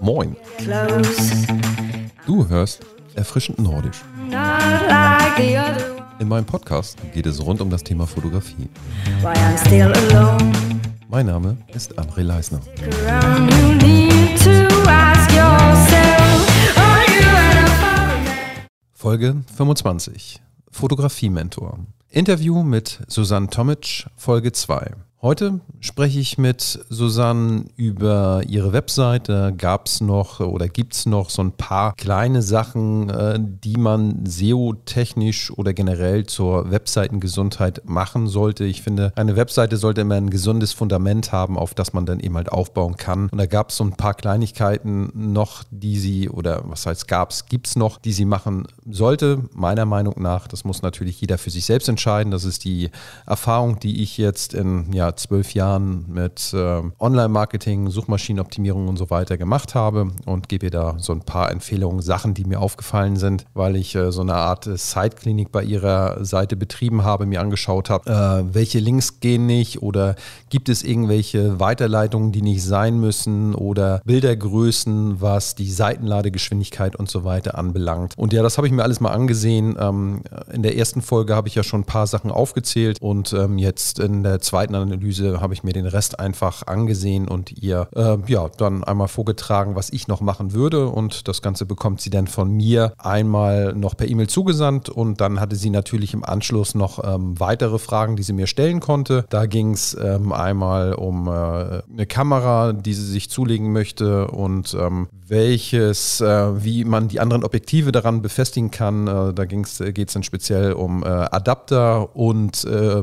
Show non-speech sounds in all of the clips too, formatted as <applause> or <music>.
Moin, du hörst Erfrischend Nordisch. In meinem Podcast geht es rund um das Thema Fotografie. Mein Name ist André Leisner. Folge 25. Fotografie-Mentor. Interview mit Susanne Tomic, Folge 2. Heute spreche ich mit Susanne über ihre Webseite. Gab es noch oder gibt es noch so ein paar kleine Sachen, äh, die man SEO-technisch oder generell zur Webseitengesundheit machen sollte? Ich finde, eine Webseite sollte immer ein gesundes Fundament haben, auf das man dann eben halt aufbauen kann. Und da gab es so ein paar Kleinigkeiten noch, die sie, oder was heißt gab es, gibt es noch, die sie machen sollte, meiner Meinung nach. Das muss natürlich jeder für sich selbst entscheiden. Das ist die Erfahrung, die ich jetzt in ja, zwölf Jahren mit äh, Online-Marketing, Suchmaschinenoptimierung und so weiter gemacht habe und gebe ihr da so ein paar Empfehlungen, Sachen, die mir aufgefallen sind, weil ich äh, so eine Art Side-Klinik bei ihrer Seite betrieben habe, mir angeschaut habe, äh, welche Links gehen nicht oder gibt es irgendwelche Weiterleitungen, die nicht sein müssen oder Bildergrößen, was die Seitenladegeschwindigkeit und so weiter anbelangt. Und ja, das habe ich mir alles mal angesehen. Ähm, in der ersten Folge habe ich ja schon ein paar Sachen aufgezählt und ähm, jetzt in der zweiten Analyse habe ich mir den Rest einfach angesehen und ihr äh, ja dann einmal vorgetragen, was ich noch machen würde. Und das Ganze bekommt sie dann von mir einmal noch per E-Mail zugesandt und dann hatte sie natürlich im Anschluss noch ähm, weitere Fragen, die sie mir stellen konnte. Da ging es ähm, einmal um äh, eine Kamera, die sie sich zulegen möchte und ähm, welches, äh, wie man die anderen Objektive daran befestigen kann. Äh, da geht es dann speziell um äh, Adapter und äh,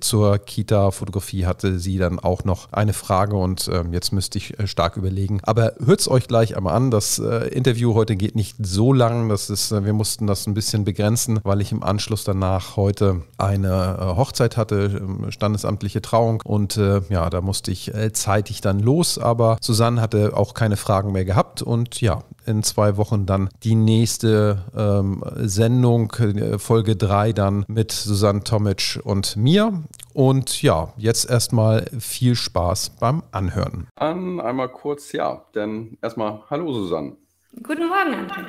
zur Kita-Fotografie hatte sie dann auch noch eine Frage und ähm, jetzt müsste ich äh, stark überlegen. Aber hört es euch gleich einmal an. Das äh, Interview heute geht nicht so lang. Das ist, wir mussten das ein bisschen begrenzen, weil ich im Anschluss danach heute eine Hochzeit hatte, ähm, standesamtliche Trauung und ja, da musste ich zeitig dann los. Aber Susanne hatte auch keine Fragen mehr gehabt und ja, in zwei Wochen dann die nächste ähm, Sendung, äh, Folge 3 dann mit Susanne Tomic und mir. Und ja, jetzt erstmal viel Spaß beim Anhören. An einmal kurz, ja, denn erstmal Hallo Susanne. Guten Morgen, André.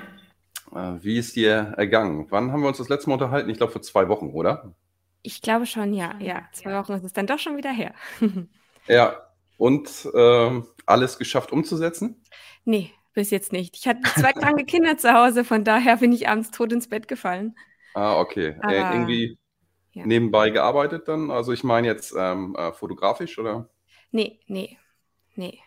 Äh, wie ist dir ergangen? Wann haben wir uns das letzte Mal unterhalten? Ich glaube vor zwei Wochen, oder? Ich glaube schon, ja. Ja, zwei Wochen ist es dann doch schon wieder her. <laughs> ja, und äh, alles geschafft umzusetzen? Nee, bis jetzt nicht. Ich hatte zwei kranke Kinder zu Hause, von daher bin ich abends tot ins Bett gefallen. Ah, okay. Aber, äh, irgendwie ja. nebenbei gearbeitet dann? Also ich meine jetzt ähm, äh, fotografisch, oder? Nee, nee, nee.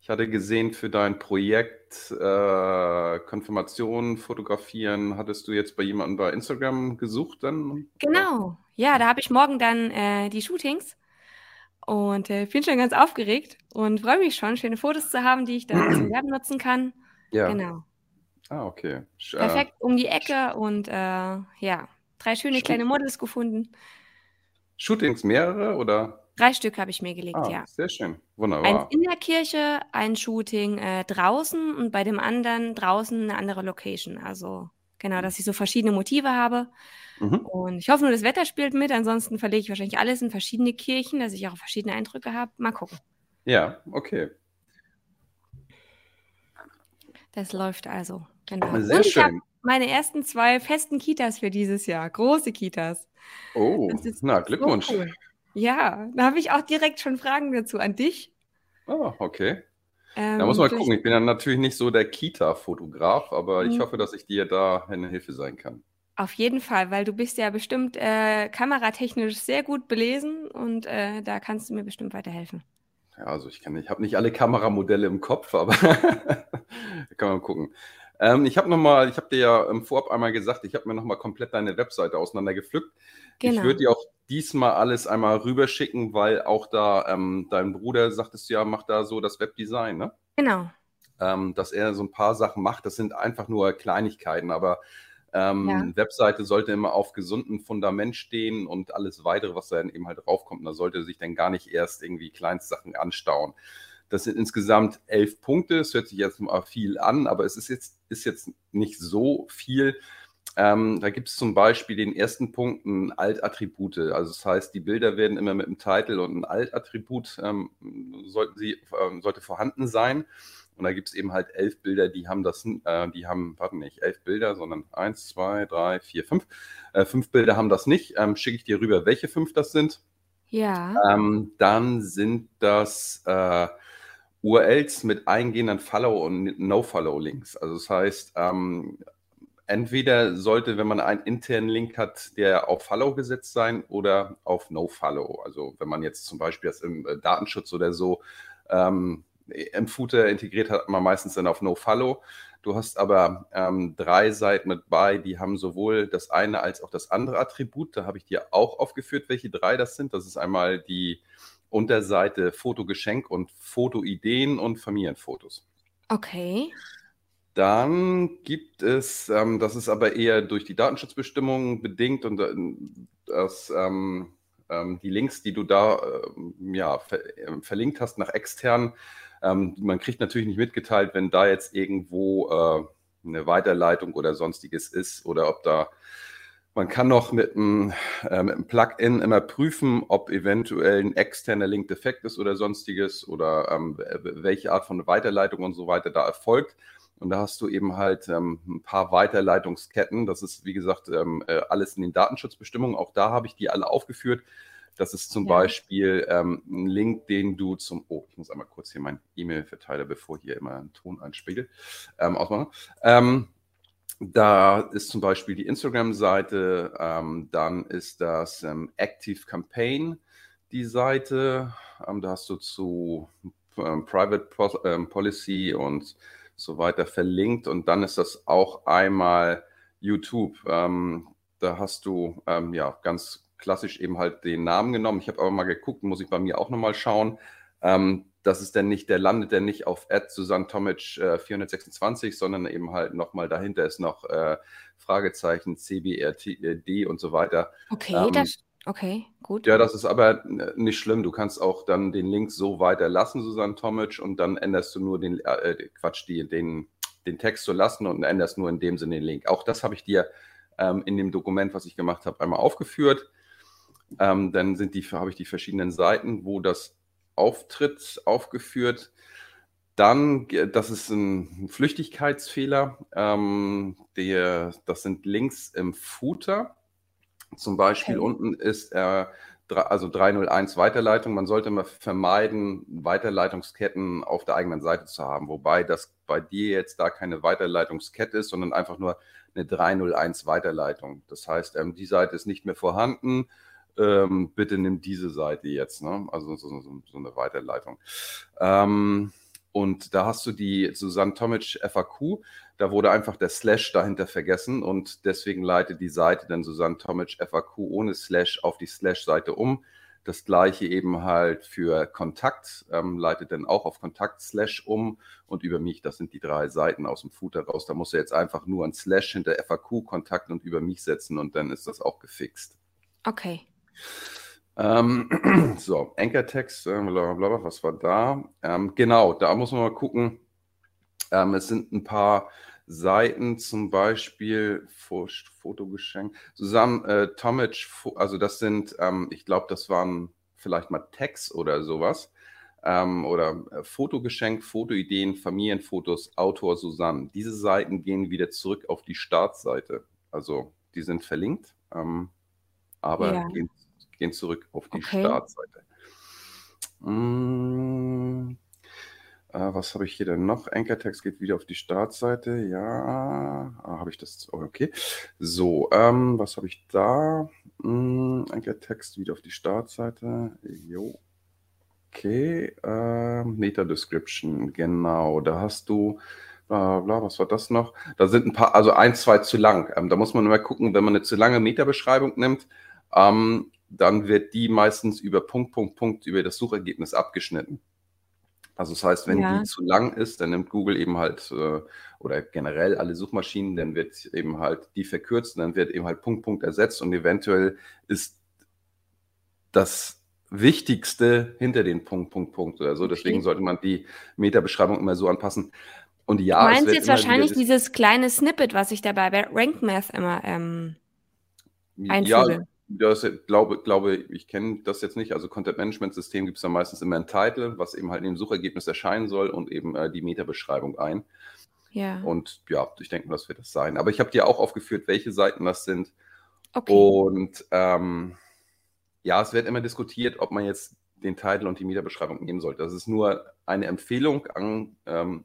Ich hatte gesehen, für dein Projekt äh, Konfirmation fotografieren, hattest du jetzt bei jemandem bei Instagram gesucht dann? Genau. Ja, da habe ich morgen dann äh, die Shootings. Und äh, bin schon ganz aufgeregt und freue mich schon, schöne Fotos zu haben, die ich dann zum Werben nutzen kann. Ja. Genau. Ah, okay. Sch- äh, Perfekt um die Ecke und äh, ja, drei schöne Shoot- kleine Models gefunden. Shootings mehrere oder? Drei Stück habe ich mir gelegt, Ah, ja. sehr schön. Eins Wunderbar. in der Kirche, ein Shooting äh, draußen und bei dem anderen draußen eine andere Location. Also genau, dass ich so verschiedene Motive habe. Mhm. Und ich hoffe nur, das Wetter spielt mit. Ansonsten verlege ich wahrscheinlich alles in verschiedene Kirchen, dass ich auch verschiedene Eindrücke habe. Mal gucken. Ja, okay. Das läuft also. Genau. Sehr schön. Meine ersten zwei festen Kitas für dieses Jahr. Große Kitas. Oh, na, so Glückwunsch. cool. Ja, da habe ich auch direkt schon Fragen dazu an dich. Ah, okay. Ähm, Da muss man gucken. Ich bin ja natürlich nicht so der Kita-Fotograf, aber ich Mhm. hoffe, dass ich dir da eine Hilfe sein kann. Auf jeden Fall, weil du bist ja bestimmt äh, kameratechnisch sehr gut belesen und äh, da kannst du mir bestimmt weiterhelfen. Ja, also ich kann, ich habe nicht alle Kameramodelle im Kopf, aber da <laughs> kann man gucken. Ähm, ich habe noch mal, ich habe dir ja im Vorab einmal gesagt, ich habe mir noch mal komplett deine Webseite auseinandergepflückt. Ich Genau. würde dir auch diesmal alles einmal rüberschicken, weil auch da ähm, dein Bruder, sagtest du ja, macht da so das Webdesign, ne? Genau. ähm, dass er so ein paar Sachen macht. Das sind einfach nur Kleinigkeiten, aber ähm, Ja. eine Webseite sollte immer auf gesundem Fundament stehen und alles weitere, was da dann eben halt draufkommt, da sollte sich dann gar nicht erst irgendwie Kleinstsachen anstauen. Das sind insgesamt elf Punkte. Es hört sich jetzt mal viel an, aber es ist jetzt, ist jetzt nicht so viel. Ähm, da gibt es zum Beispiel den ersten Punkt ein Alt-Attribute. Also das heißt, die Bilder werden immer mit einem Titel und ein Alt-Attribut ähm, sollten sie, ähm, sollte vorhanden sein. Und da gibt es eben halt elf Bilder, die haben das, äh, die haben, warte nicht, elf Bilder, sondern eins, zwei, drei, vier, fünf. Äh, fünf Bilder haben das nicht. Ähm, Schicke ich dir rüber, welche fünf das sind. Ja. Ähm, dann sind das äh, URLs mit eingehenden Follow- und No-Follow-Links. Also das heißt, ähm, entweder sollte, wenn man einen internen Link hat, der auf Follow gesetzt sein oder auf No-Follow. Also wenn man jetzt zum Beispiel das im äh, Datenschutz oder so ähm, im Footer integriert hat, man meistens dann auf No-Follow. Du hast aber ähm, drei Seiten mit bei, die haben sowohl das eine als auch das andere Attribut. Da habe ich dir auch aufgeführt, welche drei das sind. Das ist einmal die Unterseite Fotogeschenk und Fotoideen und Familienfotos. Okay. Dann gibt es, ähm, das ist aber eher durch die Datenschutzbestimmungen bedingt und äh, das, ähm, ähm, die Links, die du da äh, ja, ver äh, verlinkt hast nach extern, ähm, man kriegt natürlich nicht mitgeteilt, wenn da jetzt irgendwo äh, eine Weiterleitung oder sonstiges ist oder ob da man kann noch mit einem, äh, mit einem Plugin immer prüfen, ob eventuell ein externer Link defekt ist oder sonstiges oder ähm, welche Art von Weiterleitung und so weiter da erfolgt. Und da hast du eben halt ähm, ein paar Weiterleitungsketten. Das ist, wie gesagt, ähm, äh, alles in den Datenschutzbestimmungen. Auch da habe ich die alle aufgeführt. Das ist zum Ja. Beispiel ähm, ein Link, den du zum. Oh, ich muss einmal kurz hier meinen E-Mail-Verteiler, bevor hier immer ein Ton einspiegelt, ähm, ausmachen. Ähm, da ist zum Beispiel die Instagram-Seite, ähm, dann ist das ähm, Active Campaign, die Seite. Ähm, da hast du zu ähm, Private Pos ähm, Policy und so weiter verlinkt. Und dann ist das auch einmal YouTube. Ähm, da hast du ja ganz klassisch eben halt den Namen genommen. Ich habe aber mal geguckt, muss ich bei mir auch nochmal schauen. Ähm, das ist dann nicht, der landet dann nicht auf Ad Susanne Tomic äh, 426, sondern eben halt nochmal dahinter ist noch äh, Fragezeichen, CBRD und so weiter. Okay, Ähm, das. Okay, gut. Ja, das ist aber äh, nicht schlimm. Du kannst auch dann den Link so weiterlassen, Susanne Tomic, und dann änderst du nur den, äh, Quatsch, die, den, den Text zu lassen und änderst nur in dem Sinne den Link. Auch das habe ich dir ähm, in dem Dokument, was ich gemacht habe, einmal aufgeführt. Ähm, dann sind die, habe ich die verschiedenen Seiten, wo das auftritt, aufgeführt. Dann, äh, das ist ein Flüchtigkeitsfehler. Ähm, der, das sind Links im Footer. Zum Beispiel Okay. unten ist er, dre- also 301 Weiterleitung. Man sollte immer vermeiden, Weiterleitungsketten auf der eigenen Seite zu haben. Wobei das bei dir jetzt da keine Weiterleitungskette ist, sondern einfach nur eine 301 Weiterleitung. Das heißt, ähm, die Seite ist nicht mehr vorhanden. Ähm, bitte nimm diese Seite jetzt, ne? Also so, so, so eine Weiterleitung. Ähm, und da hast du die Susanne Tomic FAQ. Da wurde einfach der Slash dahinter vergessen und deswegen leitet die Seite dann Susanne Tomic FAQ ohne Slash auf die Slash-Seite um. Das gleiche eben halt für Kontakt, ähm, leitet dann auch auf Kontakt Slash um und über mich, das sind die drei Seiten aus dem Footer raus. Da muss er jetzt einfach nur ein Slash hinter FAQ, Kontakt und über mich setzen und dann ist das auch gefixt. Okay. Ähm, <clears throat> so, Anchor-Text, äh, blablabla, was war da? Ähm, genau, da muss man mal gucken. Ähm, es sind ein paar Seiten, zum Beispiel Fo- Fotogeschenk. Susanne äh, Tomic, also das sind, ähm, ich glaube, das waren vielleicht mal Tags oder sowas. Ähm, oder äh, Fotogeschenk, Fotoideen, Familienfotos, Autor Susanne. Diese Seiten gehen wieder zurück auf die Startseite. Also die sind verlinkt, ähm, aber Ja. gehen, gehen zurück auf die Okay. Startseite. Mm, äh, was habe ich hier denn noch? Anchor-Text geht wieder auf die Startseite. Ja, ah, habe ich das? Oh, okay. So, ähm, was habe ich da? Mm, Anchor-Text wieder auf die Startseite. Jo. Okay. Ähm, Meta-Description, genau. Da hast du. Bla, bla, was war das noch? Da sind ein paar, also ein, zwei zu lang. Ähm, da muss man immer gucken, wenn man eine zu lange Meta-Beschreibung nimmt, ähm, dann wird die meistens über Punkt, Punkt, Punkt über das Suchergebnis abgeschnitten. Also das heißt, wenn Ja. die zu lang ist, dann nimmt Google eben halt äh, oder generell alle Suchmaschinen, dann wird eben halt die verkürzt und dann wird eben halt Punkt, Punkt ersetzt und eventuell ist das Wichtigste hinter den Punkt, Punkt, Punkt oder so. Okay. Deswegen sollte man die Meta-Beschreibung immer so anpassen. Und Du ja, es meinst jetzt wahrscheinlich dieses kleine Snippet, was ich dabei bei RankMath immer ähm, Ja, einfüge. Das glaube, glaube ich kenne das jetzt nicht. Also Content Management System gibt es da meistens immer ein Title, was eben halt in dem Suchergebnis erscheinen soll und eben äh, die Meta-Beschreibung ein. Ja. Und ja, ich denke, das wird das sein. Aber ich habe dir auch aufgeführt, welche Seiten das sind. Okay. Und ähm, ja, es wird immer diskutiert, ob man jetzt den Titel und die Mieterbeschreibung nehmen sollte. Das ist nur eine Empfehlung an ähm,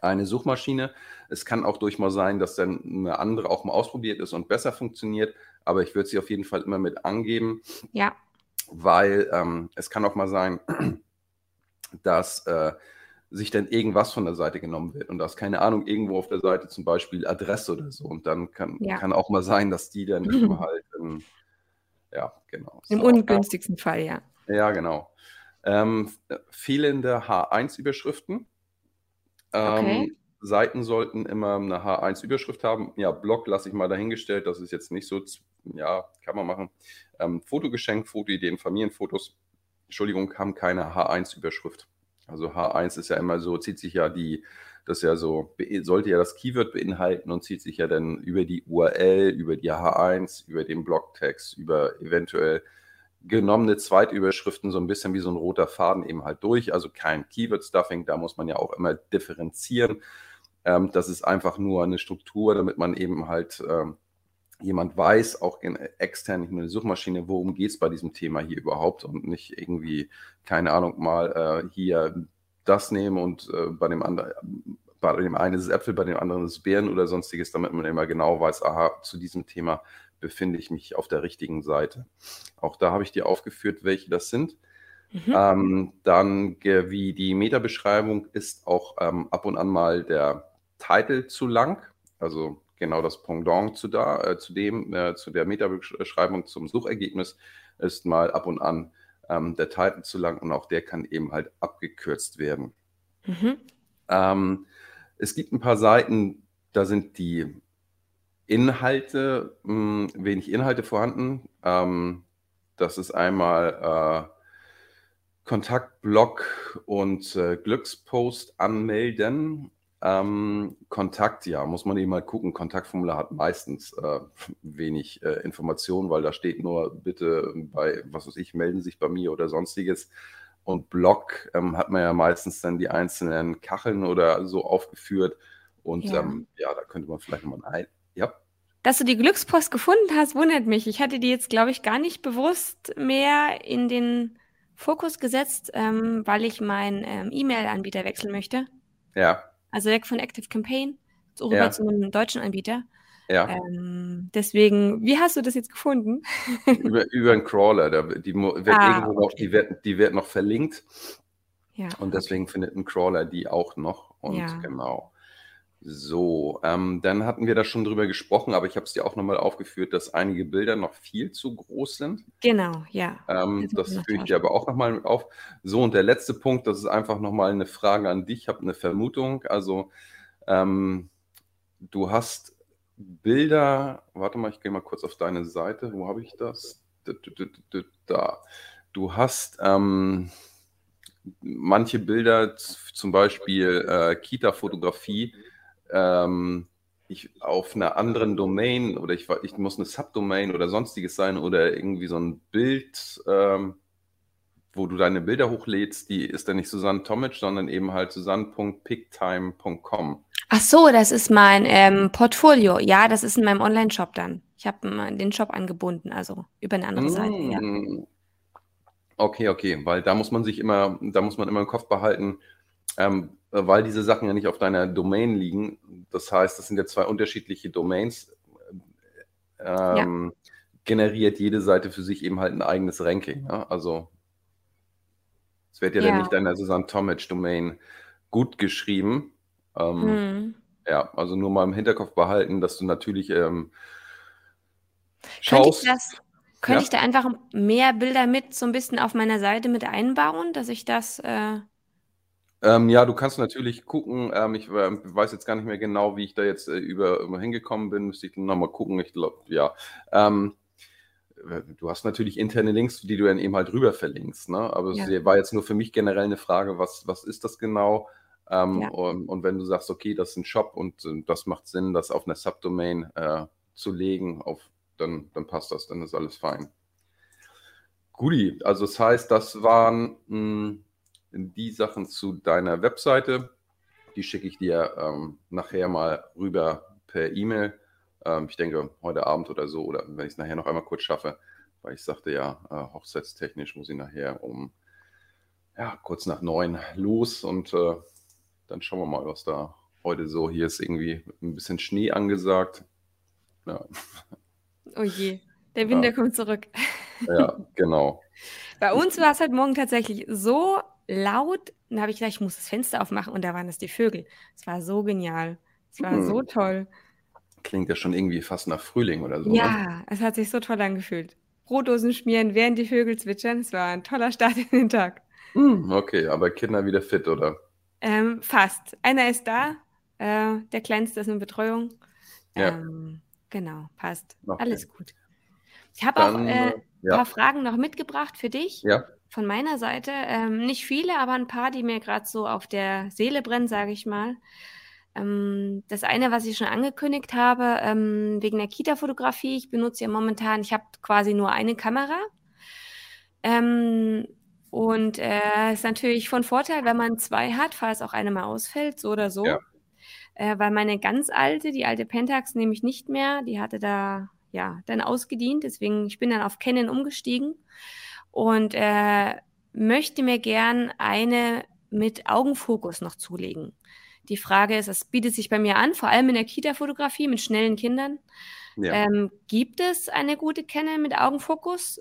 eine Suchmaschine. Es kann auch durchaus sein, dass dann eine andere auch mal ausprobiert ist und besser funktioniert. Aber ich würde sie auf jeden Fall immer mit angeben, Ja. weil ähm, es kann auch mal sein, <clears throat> dass äh, sich dann irgendwas von der Seite genommen wird und da ist keine Ahnung, irgendwo auf der Seite zum Beispiel Adresse oder so und dann kann, Ja. kann auch mal sein, dass die dann eben halt, ähm, ja, genau. Im So. ungünstigsten Fall, ja. Ja, genau. Ähm, fehlende H1-Überschriften. Ähm, Okay. Seiten sollten immer eine H1-Überschrift haben. Ja, Blog lasse ich mal dahingestellt. Das ist jetzt nicht so, ja, kann man machen. Ähm, Fotogeschenk, Fotoideen, Familienfotos, Entschuldigung, haben keine H1-Überschrift. Also H1 ist ja immer so, zieht sich ja die, das ja so, sollte ja das Keyword beinhalten und zieht sich ja dann über die URL, über die H1, über den Blogtext, über eventuell genommene Zweitüberschriften so ein bisschen wie so ein roter Faden eben halt durch. Also kein Keyword-Stuffing, da muss man ja auch immer differenzieren. Ähm, das ist einfach nur eine Struktur, damit man eben halt ähm, jemand weiß, auch in, extern, nicht nur eine Suchmaschine, worum geht es bei diesem Thema hier überhaupt und nicht irgendwie, keine Ahnung, mal äh, hier das nehmen und äh, bei dem anderen, bei dem einen ist es Äpfel, bei dem anderen ist es Beeren oder sonstiges, damit man immer genau weiß, aha, zu diesem Thema befinde ich mich auf der richtigen Seite. Auch da habe ich dir aufgeführt, welche das sind. Mhm. Ähm, dann, wie die Meta-Beschreibung ist auch ähm, ab und an mal der Titel zu lang. Also genau das Pendant zu, da, äh, zu dem, äh, zu der Meta-Beschreibung zum Suchergebnis ist mal ab und an ähm, der Titel zu lang und auch der kann eben halt abgekürzt werden. Mhm. Ähm, es gibt ein paar Seiten, da sind die Inhalte, mh, wenig Inhalte vorhanden. Ähm, das ist einmal äh, Kontaktblog und äh, Glückspost anmelden. Ähm, Kontakt, ja, muss man eben mal gucken. Kontaktformular hat meistens äh, wenig äh, Informationen, weil da steht nur, bitte bei, was weiß ich, melden Sie sich bei mir oder sonstiges. Und Blog ähm, hat man ja meistens dann die einzelnen Kacheln oder so aufgeführt. Und Ja. ähm, ja, da könnte man vielleicht nochmal ein. Ja, Dass du die Glückspost gefunden hast, wundert mich. Ich hatte die jetzt, glaube ich, gar nicht bewusst mehr in den Fokus gesetzt, ähm, weil ich meinen ähm, E-Mail-Anbieter wechseln möchte. ja, Also weg von Active Campaign so rüber Ja. zu einem deutschen Anbieter. ja. Ähm, deswegen, wie hast du das jetzt gefunden? <laughs> über, über einen Crawler. Da, die wird Ah, irgendwo noch, okay. die wird, die wird noch verlinkt Ja. und deswegen findet ein Crawler die auch noch. Und Ja. genau. So, ähm, dann hatten wir da schon drüber gesprochen, aber ich habe es dir auch nochmal aufgeführt, dass einige Bilder noch viel zu groß sind. Genau, ja. Ähm, Das führe ich dir aber auch nochmal mit auf. So, und der letzte Punkt, das ist einfach nochmal eine Frage an dich. Ich habe eine Vermutung. Also, ähm, du hast Bilder, warte mal, ich gehe mal kurz auf deine Seite. Wo habe ich das? Da. Du hast ähm, manche Bilder, zum Beispiel äh, Kita-Fotografie, ähm, ich auf einer anderen Domain oder ich, ich muss eine Subdomain oder sonstiges sein oder irgendwie so ein Bild, ähm, wo du deine Bilder hochlädst, die ist dann nicht Susanne Tomic, sondern eben halt susanne.picktime.com. Ach so, das ist mein ähm, Portfolio. Ja, das ist in meinem Online-Shop dann. Ich habe den Shop angebunden, also über eine andere Seite. Ja. Mm. Okay, okay, weil da muss man sich immer, da muss man immer im Kopf behalten, ähm, weil diese Sachen ja nicht auf deiner Domain liegen. Das heißt, das sind ja zwei unterschiedliche Domains. Ähm, Generiert jede Seite für sich eben halt ein eigenes Ranking. Ja? Also es wird ja, Ja. dann nicht deiner Susanne Tomic Domain gut geschrieben. Ähm, Hm. Ja, also nur mal im Hinterkopf behalten, dass du natürlich ähm, Könnte ich schaust. das, könnte Ja. ich da einfach mehr Bilder mit so ein bisschen auf meiner Seite mit einbauen, dass ich das, äh, Ähm, ja, du kannst natürlich gucken. Ähm, ich ähm, weiß jetzt gar nicht mehr genau, wie ich da jetzt äh, über, über hingekommen bin. Müsste ich nochmal gucken. Ich glaube, ja. Ähm, äh, du hast natürlich interne Links, die du dann eben halt rüber verlinkst. Ne? Aber Ja. es war jetzt nur für mich generell eine Frage, was, was ist das genau? Ähm, Ja. und, und wenn du sagst, okay, das ist ein Shop und äh, das macht Sinn, das auf eine Subdomain äh, zu legen, auf, dann, dann passt das, dann ist alles fein. Guti, also das heißt, das waren mh, die Sachen zu deiner Webseite. Die schicke ich dir ähm, nachher mal rüber per E-Mail. Ähm, ich denke, heute Abend oder so, oder wenn ich es nachher noch einmal kurz schaffe, weil ich sagte ja, äh, hochzeitstechnisch muss ich nachher um ja, kurz nach neun los und äh, dann schauen wir mal, was da heute so. Hier ist irgendwie ein bisschen Schnee angesagt. Ja, Oh je, der Winter Ja. kommt zurück. ja genau. Bei uns war es heute Morgen tatsächlich so laut, da habe ich gedacht, ich muss das Fenster aufmachen und da waren es die Vögel. Es war so genial. Es war Hm. so toll. Klingt ja schon irgendwie fast nach Frühling oder so. Ne? Ja, es hat sich so toll angefühlt. Brotdosen schmieren, während die Vögel zwitschern. Es war ein toller Start in den Tag. Hm, okay, aber Kinder wieder fit, oder? Ähm, fast. Einer ist da, äh, der Kleinste ist in Betreuung. Ja. Ähm, genau, passt. Okay. Alles gut. Ich habe auch Dann, äh, ein ja. paar Fragen noch mitgebracht für dich. Ja, Von meiner Seite. Ähm, nicht viele, aber ein paar, die mir gerade so auf der Seele brennen, sage ich mal. Ähm, das eine, was ich schon angekündigt habe, ähm, wegen der Kita-Fotografie. Ich benutze ja momentan, ich habe quasi nur eine Kamera. Ähm, und äh, ist natürlich von Vorteil, wenn man zwei hat, falls auch eine mal ausfällt, so oder so. Ja. Äh, weil meine ganz alte, die alte Pentax nehme ich nicht mehr. Die hatte da ja dann ausgedient. Deswegen, ich bin dann auf Canon umgestiegen und äh, möchte mir gern eine mit Augenfokus noch zulegen. Die Frage ist, es bietet sich bei mir an, vor allem in der Kita-Fotografie mit schnellen Kindern. ja. Ähm, gibt es eine gute Canon mit Augenfokus?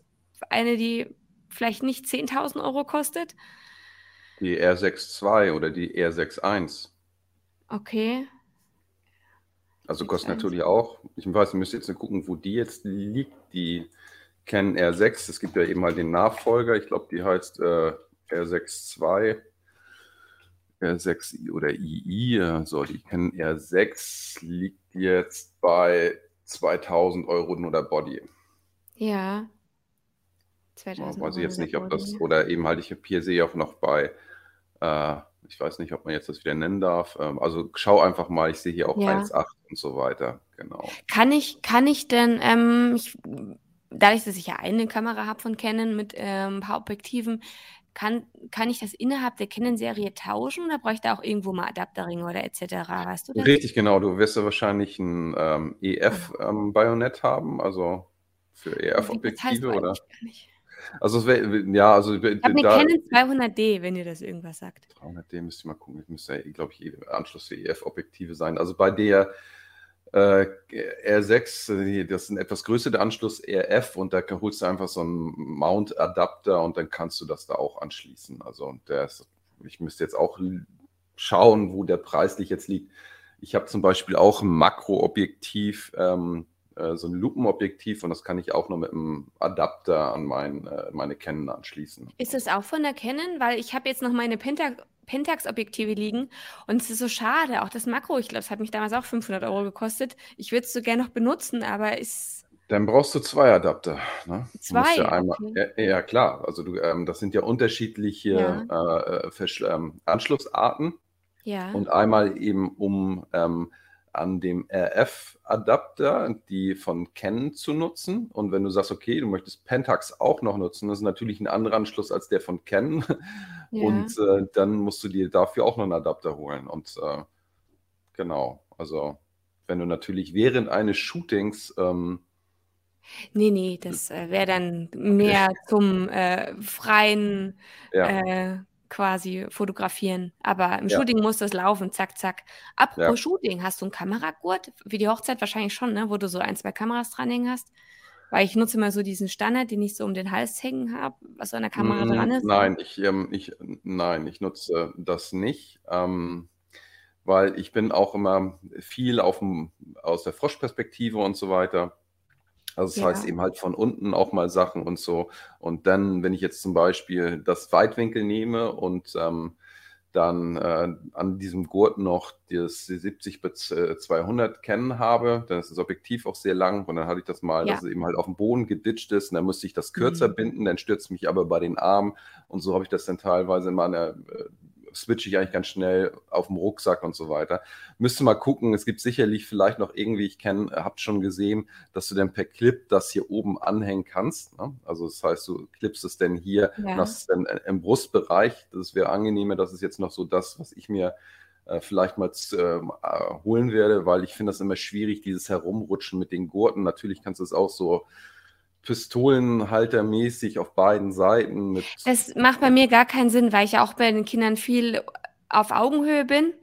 Eine, die vielleicht nicht 10.000 Euro kostet? Die R6 II oder die R6 I. Okay. Also kostet R6. natürlich auch, ich weiß, ihr müsst jetzt nur gucken, wo die jetzt liegt, die Canon R6. Es gibt ja eben mal den Nachfolger, ich glaube, die heißt äh, R6 II, R6 oder II. äh, So, die Canon R6 liegt jetzt bei 2000 Euro nur der Body. Ja. Ja, 2000 weiß ich jetzt nicht, ob das, oder eben halt, ich habe hier sehe ich auch noch bei, äh, ich weiß nicht, ob man jetzt das wieder nennen darf. Ähm, also schau einfach mal, ich sehe hier auch Ja. 1,8 und so weiter. Genau. Kann ich, kann ich denn, ähm, ich, dadurch, dass ich ja eine Kamera habe von Canon mit ähm, ein paar Objektiven, kann, kann ich das innerhalb der Canon-Serie tauschen oder bräuchte ich da auch irgendwo mal Adapterringe oder etc.? Weißt du das? Richtig, genau. Du wirst ja wahrscheinlich ein ähm, EF-Bajonett haben, also für EF-Objektive oder? Also es wär, ja, also Ich habe eine Canon 200D, wenn ihr das irgendwas sagt. 300D müsst ihr mal gucken. Das müsste ja, glaube ich, Anschluss für EF-Objektive sein. Also bei der äh, R6, äh, das ist ein etwas größerer Anschluss RF und da holst du einfach so einen Mount-Adapter und dann kannst du das da auch anschließen. Also der ist, ich müsste jetzt auch schauen, wo der preislich jetzt liegt. Ich habe zum Beispiel auch ein Makroobjektiv, ähm, äh, so ein Lupenobjektiv und das kann ich auch nur mit einem Adapter an mein, äh, meine Canon anschließen. Ist das auch von der Canon? Weil ich habe jetzt noch meine Penta Pentax-Objektive liegen und es ist so schade. Auch das Makro, ich glaube, es hat mich damals auch 500 Euro gekostet. Ich würde es so gerne noch benutzen, aber ist. Dann brauchst du zwei Adapter. Ne? Zwei, ja, einmal, okay. ja, ja, klar. Also du, ähm, das sind ja unterschiedliche äh, Versch- ähm, Anschlussarten Ja. und einmal eben um ähm, an dem RF-Adapter die von Canon zu nutzen. Und wenn du sagst, okay, du möchtest Pentax auch noch nutzen, das ist natürlich ein anderer Anschluss als der von Canon. Ja. Und äh, dann musst du dir dafür auch noch einen Adapter holen. Und äh, genau, also wenn du natürlich während eines Shootings ähm, Nee, nee, das äh, wäre dann mehr zum äh, freien ja, äh, quasi fotografieren. Aber im Ja. Shooting muss das laufen, zack, zack. Apropos Ja. Shooting, hast du einen Kameragurt? Für die Hochzeit wahrscheinlich schon, ne? Wo du so ein, zwei Kameras dranhängen hast. Weil ich nutze immer so diesen Standard, den ich so um den Hals hängen habe, was an der Kamera Mm, dran ist. Nein, ich, ähm, ich, nein, ich nutze das nicht, ähm, weil ich bin auch immer viel auf dem, aus der Froschperspektive und so weiter. Also das Ja. heißt eben halt von unten auch mal Sachen und so. Und dann, wenn ich jetzt zum Beispiel das Weitwinkel nehme und ähm, dann äh, an diesem Gurt noch das 70 bis äh, 200 Canon habe, dann ist das Objektiv auch sehr lang und dann hatte ich das mal, Ja. dass es eben halt auf dem Boden geditscht ist und dann musste ich das kürzer Mhm. binden, dann stürzt mich aber bei den Armen und so habe ich das dann teilweise in meiner äh, switche ich eigentlich ganz schnell auf dem Rucksack und so weiter. Müsste mal gucken, es gibt sicherlich vielleicht noch irgendwie, ich kenne, habt schon gesehen, dass du dann per Clip das hier oben anhängen kannst. Ne? Also das heißt, du clipst es denn hier, Ja. das ist dann im Brustbereich. Das wäre angenehmer, das ist jetzt noch so das, was ich mir äh, vielleicht mal ähm, äh, holen werde, weil ich finde das immer schwierig, dieses Herumrutschen mit den Gurten. Natürlich kannst du es auch so pistolenhaltermäßig auf beiden Seiten mit. Das macht bei mir gar keinen Sinn, weil ich ja auch bei den Kindern viel auf Augenhöhe bin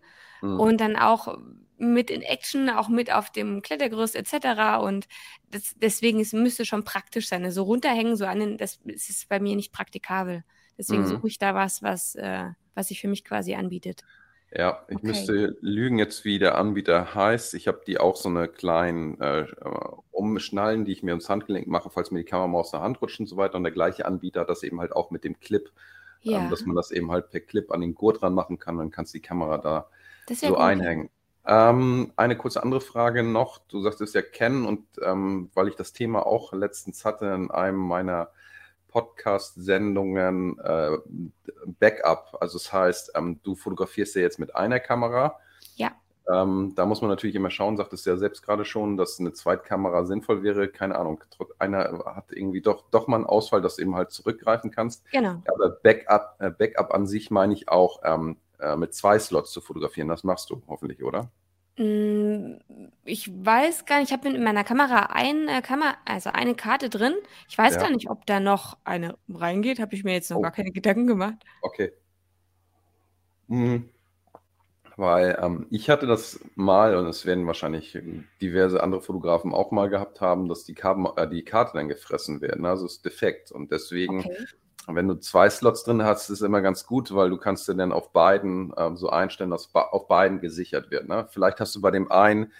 Hm. und dann auch mit in Action, auch mit auf dem Klettergerüst etc. Und das, deswegen es müsste schon praktisch sein. Also runterhängen, so an den, das ist bei mir nicht praktikabel. Deswegen Mhm. suche ich da was, was, äh, was sich für mich quasi anbietet. Ja, ich Okay. müsste lügen jetzt, wie der Anbieter heißt. Ich habe die auch so eine kleinen äh, Umschnallen, die ich mir ums Handgelenk mache, falls mir die Kamera mal aus der Hand rutscht und so weiter. Und der gleiche Anbieter hat das eben halt auch mit dem Clip, Ja, ähm, dass man das eben halt per Clip an den Gurt dran machen kann. Dann kannst du die Kamera da so gut. einhängen. Ähm, eine kurze andere Frage noch. Du sagtest ja kennen und ähm, weil ich das Thema auch letztens hatte in einem meiner Podcast-Sendungen äh, Backup. Also das heißt, ähm, du fotografierst ja jetzt mit einer Kamera. Ja. Ähm, da muss man natürlich immer schauen, sagtest du ja selbst gerade schon, dass eine Zweitkamera sinnvoll wäre. Keine Ahnung, einer hat irgendwie doch, doch mal einen Ausfall, dass du eben halt zurückgreifen kannst. Genau. Aber Backup, äh, Backup an sich meine ich auch ähm, äh, mit zwei Slots zu fotografieren. Das machst du hoffentlich, oder? Mm, Ich weiß gar nicht, ich habe in meiner Kamera eine Kamera, also eine Karte drin. Ich weiß Ja. gar nicht, ob da noch eine reingeht. Habe ich mir jetzt noch Oh. gar keine Gedanken gemacht. Okay. Mhm. Weil ähm, ich hatte das mal, und es werden wahrscheinlich diverse andere Fotografen auch mal gehabt haben, dass die, Karten, äh, die Karte dann gefressen werden. Also es ist defekt. Und deswegen, Okay. Wenn du zwei Slots drin hast, ist immer ganz gut, weil du kannst dir dann auf beiden ähm, so einstellen, dass auf beiden gesichert wird. Ne? Vielleicht hast du bei dem einen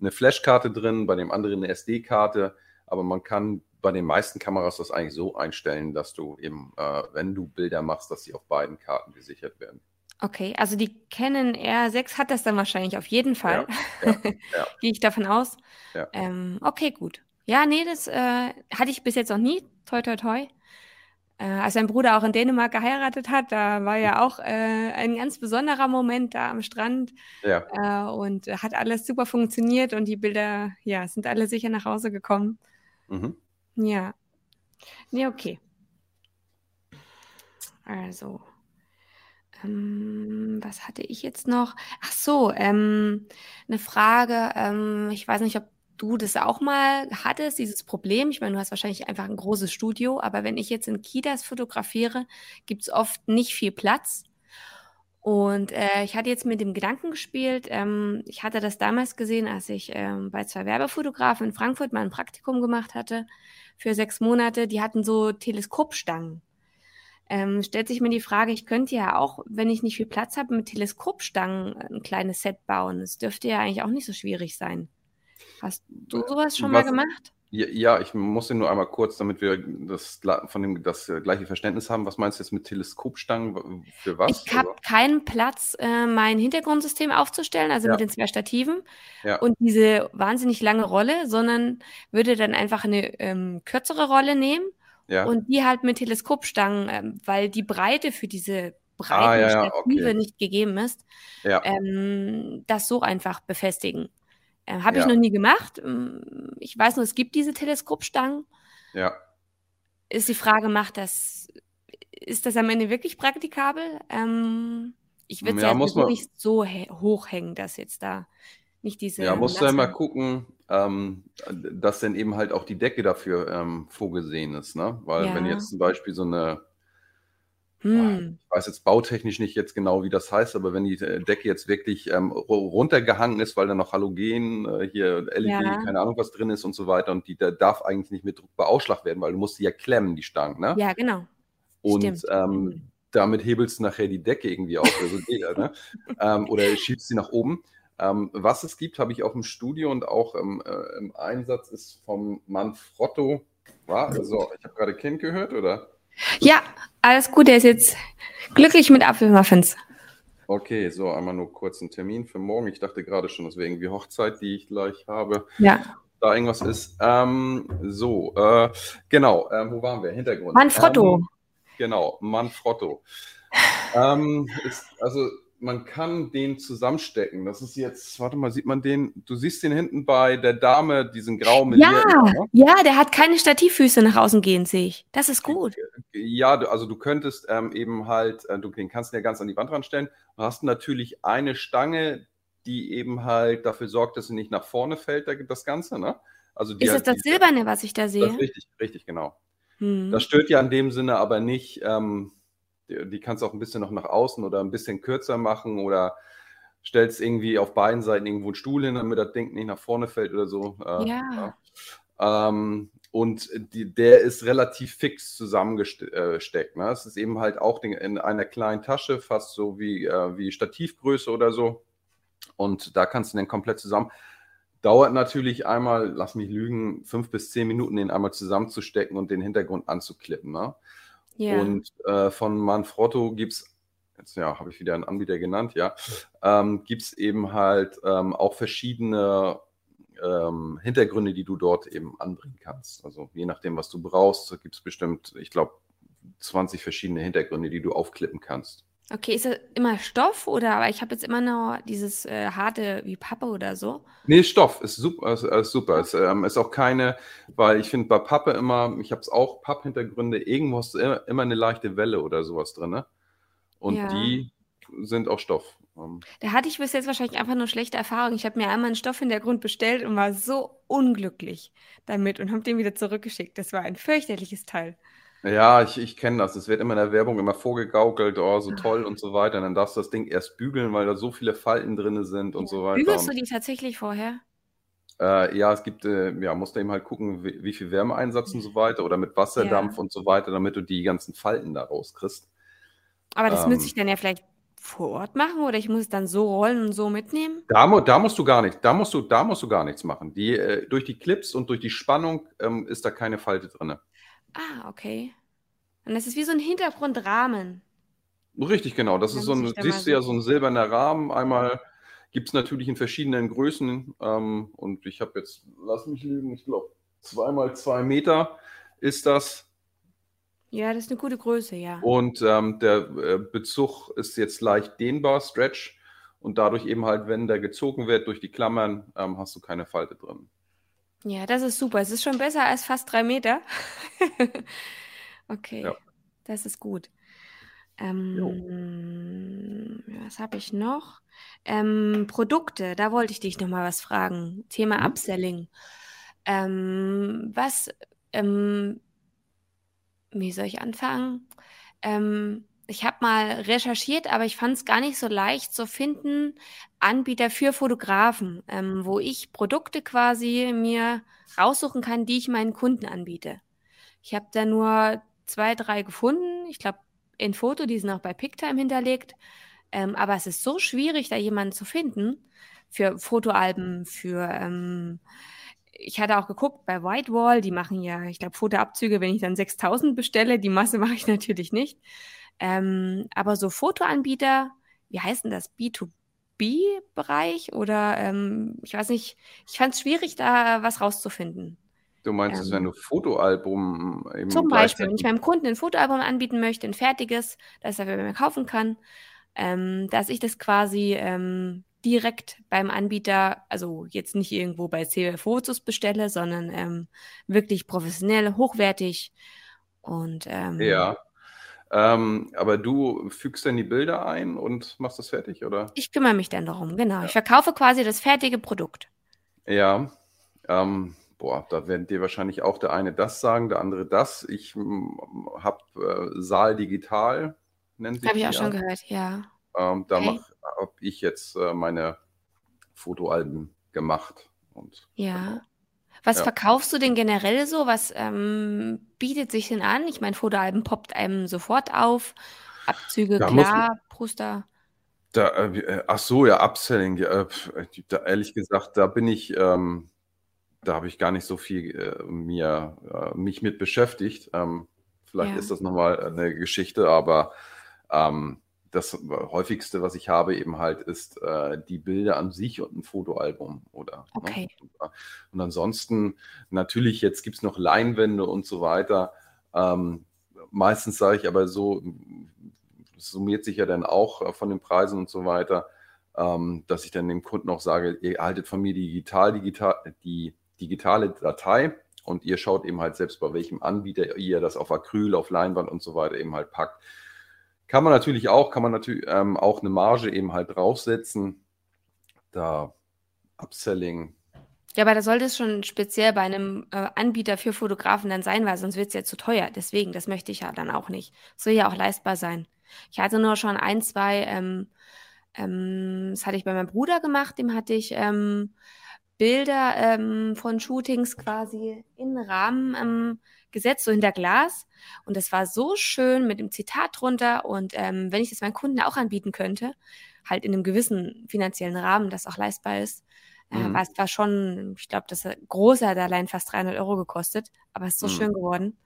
eine Flashkarte drin, bei dem anderen eine SD-Karte, aber man kann bei den meisten Kameras das eigentlich so einstellen, dass du eben, äh, wenn du Bilder machst, dass sie auf beiden Karten gesichert werden. Okay, also die Canon R6 hat das dann wahrscheinlich auf jeden Fall. Ja, <laughs> ja. Gehe ich davon aus. Ja. Ähm, okay, gut. Ja, nee, das äh, hatte ich bis jetzt noch nie. Toi, toi, toi. Äh, als mein Bruder auch in Dänemark geheiratet hat, da war ja auch äh, ein ganz besonderer Moment da am Strand Ja, äh, und hat alles super funktioniert und die Bilder, ja, sind alle sicher nach Hause gekommen. mhm. Ja. Nee, okay. Also, ähm, was hatte ich jetzt noch? Ach so, ähm, eine Frage. Ähm, ich weiß nicht, ob du das auch mal hattest, dieses Problem. Ich meine, du hast wahrscheinlich einfach ein großes Studio, aber wenn ich jetzt in Kitas fotografiere, gibt es oft nicht viel Platz. Und äh, ich hatte jetzt mit dem Gedanken gespielt. Ähm, ich hatte das damals gesehen, als ich ähm, bei zwei Werbefotografen in Frankfurt mal ein Praktikum gemacht hatte für sechs Monate. Die hatten so Teleskopstangen. Ähm, stellt sich mir die Frage, ich könnte ja auch, wenn ich nicht viel Platz habe, mit Teleskopstangen ein kleines Set bauen. Das dürfte ja eigentlich auch nicht so schwierig sein. Hast du sowas schon mal Was- gemacht? ja, ja, ich muss nur einmal kurz, damit wir das, von dem, das äh, gleiche Verständnis haben. Was meinst du jetzt mit Teleskopstangen? Für was? Ich habe keinen Platz, äh, mein Hintergrundsystem aufzustellen, also Ja. mit den zwei Stativen Ja. und diese wahnsinnig lange Rolle, sondern würde dann einfach eine ähm, kürzere Rolle nehmen und die halt mit Teleskopstangen, ähm, weil die Breite für diese breiten Ah, ja, ja, Stative okay. nicht gegeben ist, ähm, das so einfach befestigen. Äh, Habe ich Ja. noch nie gemacht. Ähm, Ich weiß nur, es gibt diese Teleskopstangen. ja. Ist die Frage, macht das, ist das am Ende wirklich praktikabel? Ähm, ich würde es Ja, sowieso man- nicht so hä- hoch hängen, dass jetzt da nicht diese. Ja, musst du ja mal gucken, ähm, dass dann eben halt auch die Decke dafür ähm, vorgesehen ist, ne? Weil wenn Ja. jetzt zum Beispiel so eine, Hm, ich weiß jetzt bautechnisch nicht jetzt genau, wie das heißt, aber wenn die äh, Decke jetzt wirklich ähm, ru- runtergehangen ist, weil da noch Halogen, äh, hier LED, Ja. keine Ahnung was drin ist und so weiter und die da darf eigentlich nicht mit Druck beauschlagt werden, weil du musst die ja klemmen, die Stangen, ne? ja, genau. Und ähm, Mhm. damit hebelst du nachher die Decke irgendwie auf oder, so, geht das, ne? <laughs> ähm, oder schiebst sie nach oben. Ähm, was es gibt, habe ich auch im Studio und auch im, äh, im Einsatz, ist vom Manfrotto. War, also, ich habe gerade Kind gehört, oder? Ja, alles gut. Er ist jetzt glücklich mit Apfelmuffins. Okay, so einmal nur kurz einen Termin für morgen. Ich dachte gerade schon, das wäre irgendwie Hochzeit, die ich gleich habe. Ja. Da irgendwas ist. Ähm, so, äh, genau, äh, wo waren wir? Hintergrund. Manfrotto. Ähm, genau, Manfrotto. Ähm, ist, also man kann den zusammenstecken. Das ist jetzt, warte mal, sieht man den? Du siehst den hinten bei der Dame, diesen grau Ja, ne? ja, der hat keine Stativfüße nach außen gehen, sehe ich. Das ist gut. Ja, also du könntest ähm, eben halt, äh, du den kannst du ja ganz an die Wand ranstellen. Du hast natürlich eine Stange, die eben halt dafür sorgt, dass sie nicht nach vorne fällt, das Ganze, ne? Also die Ist das das die- Silberne, was ich da sehe? richtig, richtig, genau. Hm. Das stört ja in dem Sinne aber nicht. Ähm, die, kannst du auch ein bisschen noch nach außen oder ein bisschen kürzer machen oder stellst irgendwie auf beiden Seiten irgendwo einen Stuhl hin, damit das Ding nicht nach vorne fällt oder so. Äh, Ja. ja. Ähm, und die, der ist relativ fix zusammengesteckt. Ne? Es ist eben halt auch in einer kleinen Tasche, fast so wie, äh, wie Stativgröße oder so. Und da kannst du den komplett zusammen. Dauert natürlich einmal, lass mich lügen, fünf bis zehn Minuten, den einmal zusammenzustecken und den Hintergrund anzuklippen. Ne? Ja. Und äh, von Manfrotto gibt es, jetzt ja, habe ich wieder einen Anbieter genannt, ja, ähm, gibt es eben halt ähm, auch verschiedene ähm, Hintergründe, die du dort eben anbringen kannst. Also je nachdem, was du brauchst, gibt es bestimmt, ich glaube, 20 verschiedene Hintergründe, die du aufklippen kannst. Okay, ist das immer Stoff oder aber ich habe jetzt immer noch dieses äh, harte wie Pappe oder so. Nee, Stoff ist super. Ist, ist super. Ist, ähm, ist auch keine, weil ich finde bei Pappe immer, ich habe es auch, Papphintergründe, irgendwo hast du immer, eine leichte Welle oder sowas drin. Ne? Und Ja. die sind auch Stoff. Ähm, Da hatte ich bis jetzt wahrscheinlich einfach nur schlechte Erfahrungen. Ich habe mir einmal einen Stoffhintergrund bestellt und war so unglücklich damit und habe den wieder zurückgeschickt. Das war ein fürchterliches Teil. Ja, ich, ich kenne das. Es wird immer in der Werbung immer vorgegaukelt, oh, so toll und so weiter. Und dann darfst du das Ding erst bügeln, weil da so viele Falten drin sind und so weiter. Bügelst du die tatsächlich vorher? äh, ja, es gibt, äh, ja, musst du eben halt gucken, wie, wie viel Wärmeeinsatz und so weiter oder mit Wasserdampf Ja. und so weiter, damit du die ganzen Falten da rauskriegst. Aber das Ähm. müsste ich dann ja vielleicht vor Ort machen oder ich muss es dann so rollen und so mitnehmen? Da, da musst du gar nicht, da musst du, da musst du gar nichts machen. Die, äh, durch die Clips und durch die Spannung ähm, ist da keine Falte drin. Ah, okay. Und das ist wie so ein Hintergrundrahmen. Richtig, genau. Das Da ist so ein, siehst du ja, so ein silberner Rahmen. Einmal gibt es natürlich in verschiedenen Größen. Ähm, und ich habe jetzt, lass mich lügen, ich glaube, zweimal zwei Meter ist das. Ja, das ist eine gute Größe, ja. Und ähm, der äh, Bezug ist jetzt leicht dehnbar, Stretch. Und dadurch eben halt, wenn der gezogen wird durch die Klammern, ähm, hast du keine Falte drin. Ja, das ist super. Es ist schon besser als fast drei Meter. <laughs> Okay, Ja. das ist gut. Ähm, was habe ich noch? Ähm, Produkte, da wollte ich dich noch mal was fragen. Thema Mhm. Upselling. Ähm, was, ähm, wie soll ich anfangen? Ich habe mal recherchiert, aber ich fand es gar nicht so leicht zu finden, Anbieter für Fotografen, ähm, wo ich Produkte quasi mir raussuchen kann, die ich meinen Kunden anbiete. Ich habe da nur zwei, drei gefunden. Ich glaube, in Foto, die sind auch bei Pictime hinterlegt. Ähm, aber es ist so schwierig, da jemanden zu finden für Fotoalben, für ähm, ich hatte auch geguckt bei Whitewall, die machen ja, ich glaube, Fotoabzüge, wenn ich dann 6000 bestelle, die Masse <laughs> mache ich natürlich nicht. Ähm, aber so Fotoanbieter, wie heißt denn das? B2B-Bereich oder ähm, ich weiß nicht, ich fand es schwierig, da was rauszufinden. Du meinst, Ähm, wäre ein Fotoalbum eben Zum Beispiel, wenn ich meinem Kunden ein Fotoalbum anbieten möchte, ein fertiges, das er bei mir kaufen kann, ähm, dass ich das quasi ähm, direkt beim Anbieter, also jetzt nicht irgendwo bei CW Fotos bestelle, sondern ähm, wirklich professionell, hochwertig und ähm, Ja. Ähm, aber du fügst dann die Bilder ein und machst das fertig, oder? ich kümmere mich dann darum, genau. Ich verkaufe quasi das fertige Produkt. Ja. Ähm, boah, da werden dir wahrscheinlich auch der eine das sagen, der andere das. Ich habe äh, Saal Digital, nennt sich Habe ich auch schon ja. gehört, ja. Ähm, da Okay. habe ich jetzt äh, meine Fotoalben gemacht. Und Ja. Was Ja. verkaufst du denn generell so? Was ähm, bietet sich denn an? Ich meine, Fotoalben poppt einem sofort auf. Abzüge, Da klar, Poster. Da, äh, äh, ach so, ja, Upselling. Äh, äh, da, ehrlich gesagt, da bin ich, ähm, da habe ich gar nicht so viel äh, mir, äh, mich mit beschäftigt. Ähm, vielleicht Ja. ist das nochmal eine Geschichte, aber ähm, das häufigste, was ich habe, eben halt, ist äh, die Bilder an sich und ein Fotoalbum, oder? ne? Okay. Und ansonsten, natürlich, jetzt gibt es noch Leinwände und so weiter. Ähm, meistens sage ich aber so, das summiert sich ja dann auch äh, von den Preisen und so weiter, ähm, dass ich dann dem Kunden auch sage, ihr erhaltet von mir digital, digital, die digitale Datei und ihr schaut eben halt selbst, bei welchem Anbieter ihr das auf Acryl, auf Leinwand und so weiter eben halt packt. Kann man natürlich auch, kann man natürlich ähm, auch eine Marge eben halt draufsetzen. Da Upselling. Ja, aber da sollte es schon speziell bei einem äh, Anbieter für Fotografen dann sein, weil sonst wird es ja zu teuer. Deswegen, das möchte ich ja dann auch nicht. Soll ja auch leistbar sein. Ich hatte nur schon ein, zwei, ähm, ähm, das hatte ich bei meinem Bruder gemacht, dem hatte ich ähm, Bilder ähm, von Shootings quasi in Rahmen ähm, gesetzt, so hinter Glas. Und das war so schön mit dem Zitat drunter. Und ähm, wenn ich das meinen Kunden auch anbieten könnte, halt in einem gewissen finanziellen Rahmen, das auch leistbar ist, äh, Mhm. war es war schon, ich glaube, das große hat allein fast 300 Euro gekostet, aber es ist so Mhm. schön geworden.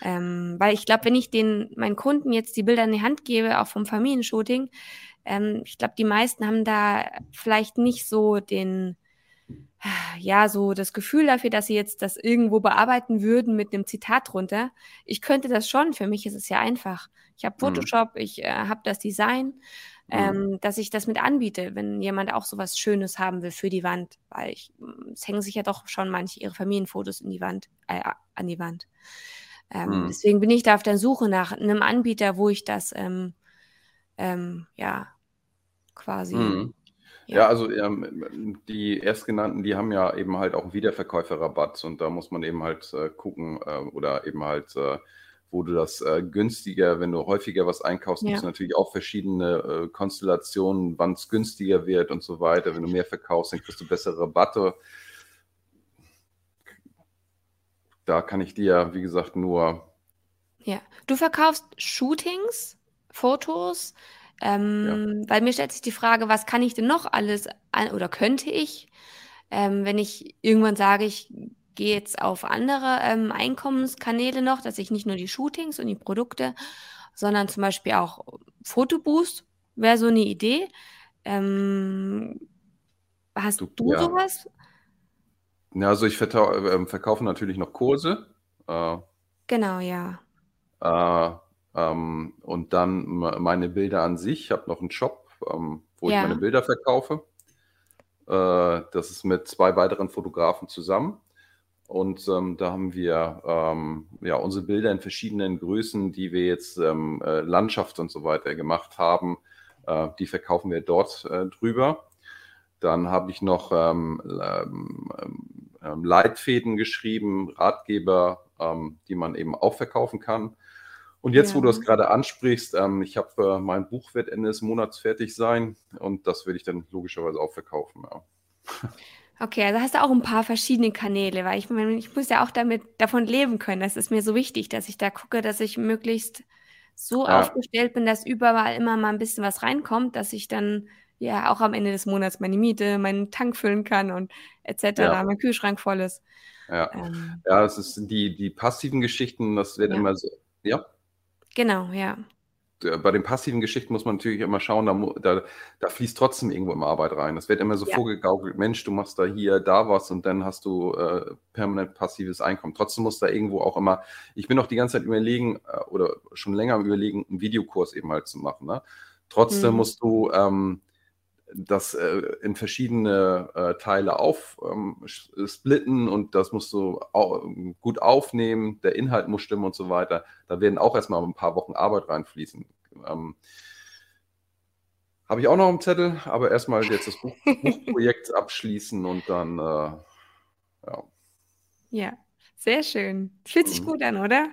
Ähm, weil ich glaube, wenn ich den meinen Kunden jetzt die Bilder in die Hand gebe, auch vom Familienshooting, ähm, ich glaube, die meisten haben da vielleicht nicht so den, ja, so das Gefühl dafür, dass sie jetzt das irgendwo bearbeiten würden mit einem Zitat drunter. Ich könnte das schon, für mich ist es ja einfach. Ich habe Mhm. Photoshop, ich äh, habe das Design, Mhm. ähm, dass ich das mit anbiete, wenn jemand auch sowas Schönes haben will für die Wand, weil ich, es hängen sich ja doch schon manche ihre Familienfotos in die Wand, äh, an die Wand. Ähm, Mhm. Deswegen bin ich da auf der Suche nach einem Anbieter, wo ich das, ähm, ähm, ja, quasi, Mhm. Ja. Ja, also ähm, die Erstgenannten, die haben ja eben halt auch einen Wiederverkäuferrabatt und da muss man eben halt äh, gucken äh, oder eben halt, äh, wo du das äh, günstiger, wenn du häufiger was einkaufst, gibt es Ja. natürlich auch verschiedene äh, Konstellationen, wann es günstiger wird und so weiter. Wenn du mehr verkaufst, dann kriegst du bessere Rabatte. Da kann ich dir, wie gesagt, nur Ja, du verkaufst Shootings, Fotos, ähm, weil mir stellt sich die Frage, was kann ich denn noch alles an, oder könnte ich, ähm, wenn ich irgendwann sage, ich gehe jetzt auf andere ähm, Einkommenskanäle noch, dass ich nicht nur die Shootings und die Produkte, sondern zum Beispiel auch Fotoboost wäre so eine Idee. Ähm, hast Du- du ja. sowas? Ja, also ich ähm, verkaufe natürlich noch Kurse. Äh, Genau, ja. Äh, ähm, und dann me- meine Bilder an sich. Ich habe noch einen Shop, ähm, wo ich Ja. meine Bilder verkaufe. Äh, das ist mit zwei weiteren Fotografen zusammen. Und ähm, da haben wir ähm, ja, unsere Bilder in verschiedenen Größen, die wir jetzt ähm, äh, Landschaft und so weiter gemacht haben. Äh, die verkaufen wir dort äh, drüber. Dann habe ich noch ähm, Leitfäden geschrieben, Ratgeber, die man eben auch verkaufen kann. Und jetzt, wo du Ja. das gerade ansprichst, ähm, ich habe äh, mein Buch wird Ende des Monats fertig sein und das würde ich dann logischerweise auch verkaufen. Ja. Okay, also hast du auch ein paar verschiedene Kanäle, weil ich, meine, ich muss ja auch damit davon leben können. Das ist mir so wichtig, dass ich da gucke, dass ich möglichst so Ja. aufgestellt bin, dass überall immer mal ein bisschen was reinkommt, dass ich dann ja auch am Ende des Monats meine Miete, meinen Tank füllen kann und etc., Ja. mein Kühlschrank voll ist. Ja, Ähm, ja es ist die, die passiven Geschichten, das wird Ja. immer so. Ja, genau, ja. bei den passiven Geschichten muss man natürlich immer schauen, da, da, da fließt trotzdem irgendwo immer Arbeit rein. Das wird immer so Ja. vorgegaukelt, Mensch, du machst da hier, da was und dann hast du äh, permanent passives Einkommen. Trotzdem muss da irgendwo auch immer, ich bin auch die ganze Zeit überlegen äh, oder schon länger am überlegen, einen Videokurs eben halt zu machen. Ne? Trotzdem Mhm. musst du ähm, das äh, in verschiedene äh, Teile auf ähm, und das musst du au gut aufnehmen, der Inhalt muss stimmen und so weiter. Da werden auch erstmal ein paar Wochen Arbeit reinfließen. Ähm, Habe ich auch noch im Zettel, aber erstmal jetzt das Buch, <laughs> Buchprojekt abschließen und dann, äh, ja. Ja, sehr schön. Fühlt sich Mhm. gut an, oder?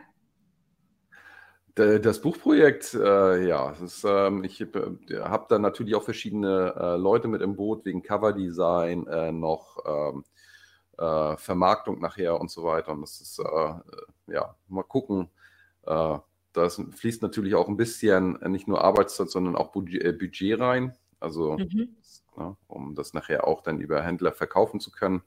Das Buchprojekt, äh, ja, das ist, ähm, ich habe hab da natürlich auch verschiedene äh, Leute mit im Boot wegen Coverdesign, äh, noch ähm, äh, Vermarktung nachher und so weiter. Und das ist, äh, äh, ja, mal gucken. Äh, das fließt natürlich auch ein bisschen äh, nicht nur Arbeitszeit, sondern auch Budget, äh, Budget rein. Also, Mhm. ne, um das nachher auch dann über Händler verkaufen zu können.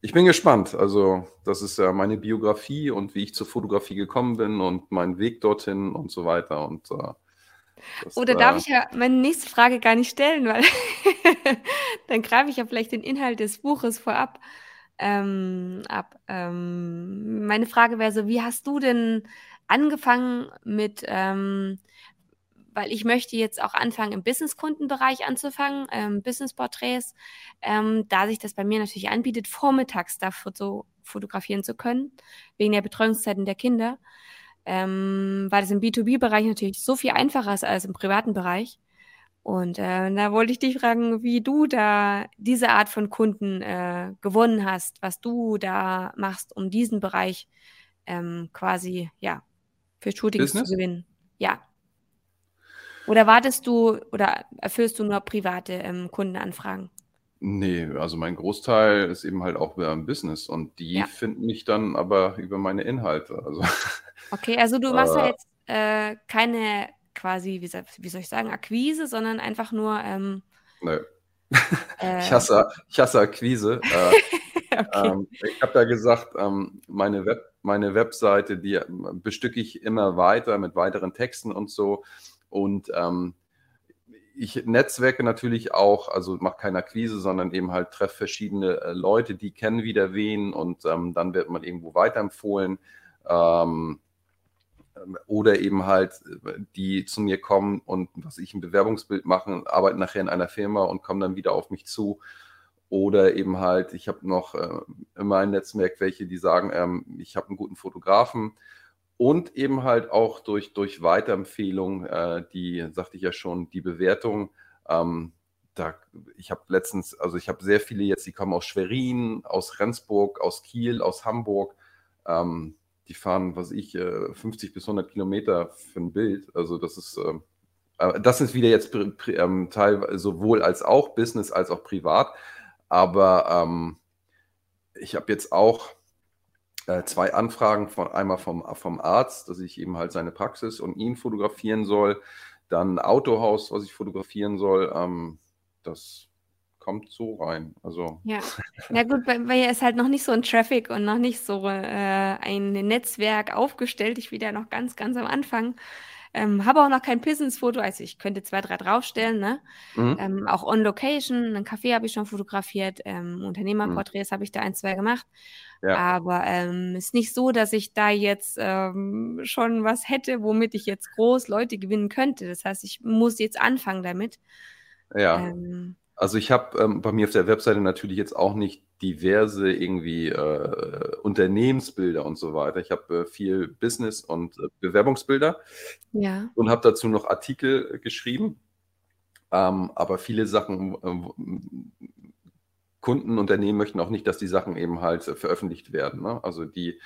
Ich bin gespannt. Also, das ist ja meine Biografie und wie ich zur Fotografie gekommen bin und mein Weg dorthin und so weiter. Und äh, das, Oder darf äh, ich ja meine nächste Frage gar nicht stellen, weil <laughs> dann greife ich ja vielleicht den Inhalt des Buches vorab ähm, ab. Ähm, meine Frage wäre so, wie hast du denn angefangen mit ähm, weil ich möchte jetzt auch anfangen, im Business-Kundenbereich anzufangen, ähm, Business-Porträts, ähm, da sich das bei mir natürlich anbietet, vormittags dafür so fotografieren zu können, wegen der Betreuungszeiten der Kinder, ähm, weil es im B2B-Bereich natürlich so viel einfacher ist als im privaten Bereich. Und äh, da wollte ich dich fragen, wie du da diese Art von Kunden äh, gewonnen hast, was du da machst, um diesen Bereich ähm, quasi ja für Shootings Business? zu gewinnen. Ja. Oder wartest du oder erfüllst du nur private ähm, Kundenanfragen? Nee, also mein Großteil ist eben halt auch beim Business und die Ja. finden mich dann aber über meine Inhalte. Also Okay, also du machst ja Äh. jetzt äh, keine quasi, wie soll, wie soll ich sagen, Akquise, sondern einfach nur ähm, nö. äh, Ich hasse, ich hasse Akquise. Äh, <laughs> okay. ähm, ich habe da gesagt, ähm, meine, Web, meine Webseite, die ähm, bestücke ich immer weiter mit weiteren Texten und so. Und ähm, ich netzwerke natürlich auch, also mache keine Akquise, sondern eben halt treffe verschiedene äh, Leute, die kennen wieder wen und ähm, dann wird man irgendwo weiterempfohlen. Ähm, oder eben halt, die zu mir kommen und was ich ein Bewerbungsbild machen, arbeiten nachher in einer Firma und kommen dann wieder auf mich zu. Oder eben halt, ich habe noch äh, in meinem Netzwerk welche, die sagen, ähm, ich habe einen guten Fotografen. Und eben halt auch durch, durch Weiterempfehlung, äh, die, sagte ich ja schon, die Bewertung. Ähm, da, ich habe letztens, also ich habe sehr viele jetzt, die kommen aus Schwerin, aus Rendsburg, aus Kiel, aus Hamburg. Ähm, die fahren, was ich, äh, 50 bis 100 Kilometer für ein Bild. Also das ist, ähm, äh, das ist wieder jetzt ähm, teilweise sowohl als auch Business als auch privat. Aber ähm, ich habe jetzt auch äh, zwei Anfragen von einmal vom, vom Arzt, dass ich eben halt seine Praxis und ihn fotografieren soll. Dann Autohaus, was ich fotografieren soll. Ähm, das kommt so rein. Also Ja, na gut, bei mir ist halt noch nicht so ein Traffic und noch nicht so äh, ein Netzwerk aufgestellt. Ich bin ja noch ganz, ganz am Anfang. Ähm, habe auch noch kein Business-Foto, also ich könnte zwei, drei draufstellen, ne? mhm. Ähm, auch on Location, ein Café habe ich schon fotografiert, ähm, Unternehmerporträts habe ich da ein, zwei gemacht. Ja. Aber ähm, ist nicht so, dass ich da jetzt ähm, schon was hätte, womit ich jetzt groß Leute gewinnen könnte. Das heißt, ich muss jetzt anfangen damit. ja. Ähm, Also ich habe ähm, bei mir auf der Webseite natürlich jetzt auch nicht diverse irgendwie äh, Unternehmensbilder und so weiter. Ich habe äh, viel Business und äh, Bewerbungsbilder ja, und habe dazu noch Artikel geschrieben. Ähm, aber viele Sachen, äh, Kunden, Unternehmen möchten auch nicht, dass die Sachen eben halt veröffentlicht werden. Ne? Also die,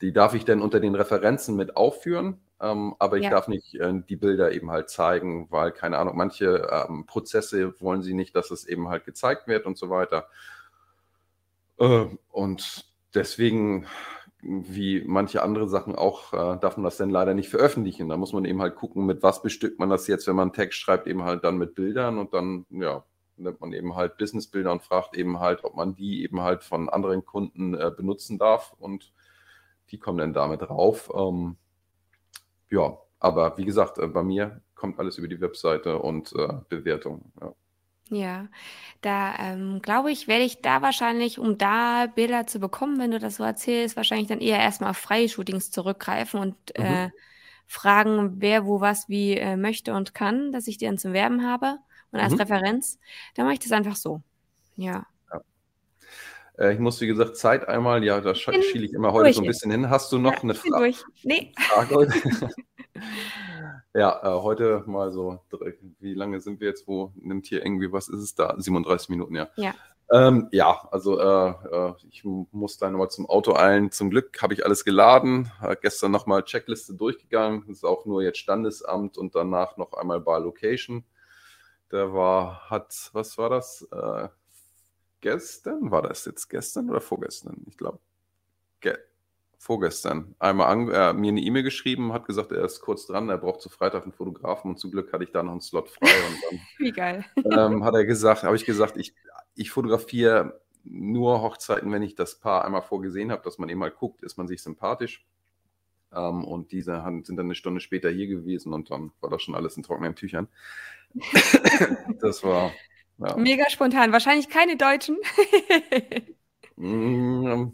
die darf ich dann unter den Referenzen mit aufführen, ähm, aber ich Ja. darf nicht äh, die Bilder eben halt zeigen, weil, keine Ahnung, manche ähm, Prozesse wollen sie nicht, dass es eben halt gezeigt wird und so weiter. Äh, und deswegen, wie manche andere Sachen auch, äh, darf man das dann leider nicht veröffentlichen. Da muss man eben halt gucken, mit was bestückt man das jetzt, wenn man Text schreibt, eben halt dann mit Bildern und dann, ja, nimmt man eben halt Businessbilder und fragt eben halt, ob man die eben halt von anderen Kunden äh, benutzen darf und die kommen dann damit rauf. Ähm, ja, aber wie gesagt, äh, bei mir kommt alles über die Webseite und äh, Bewertung. Ja. Ja, da ähm, glaube ich, werde ich da wahrscheinlich, um da Bilder zu bekommen, wenn du das so erzählst, wahrscheinlich dann eher erstmal auf freie Shootings zurückgreifen und Mhm. äh, fragen, wer wo was wie äh, möchte und kann, dass ich die dann zum Werben habe und als Mhm. Referenz. Dann mache ich das einfach so. Ja. Äh, ich muss, wie gesagt, Zeit einmal, ja, da schiele ich immer heute so ein bisschen hin. Hast du noch ja, eine Fra durch. Nee. Frage <laughs> <laughs> ja, äh, heute mal so, wie lange sind wir jetzt? Wo nimmt hier irgendwie, was ist es da? 37 Minuten, ja. Ja. Ähm, ja, also äh, äh, ich mu- muss da nochmal zum Auto eilen. Zum Glück habe ich alles geladen. Äh, gestern nochmal Checkliste durchgegangen. Das ist auch nur jetzt Standesamt und danach noch einmal Bar Location. Der war, hat, was war das? Äh, gestern? War das jetzt gestern oder vorgestern? Ich glaube, ge vorgestern. Einmal an, äh, mir eine E-Mail geschrieben, hat gesagt, er ist kurz dran, er braucht zu Freitag einen Fotografen und zum Glück hatte ich da noch einen Slot frei und dann <laughs> Wie geil. ähm, hat er gesagt, habe ich gesagt, ich, ich fotografiere nur Hochzeiten, wenn ich das Paar einmal vorgesehen habe, dass man eben mal guckt, ist man sich sympathisch. Ähm, und diese haben- sind dann eine Stunde später hier gewesen und dann war das schon alles in trockenen Tüchern. <laughs> das war, ja. Mega spontan. Wahrscheinlich keine Deutschen. Mm,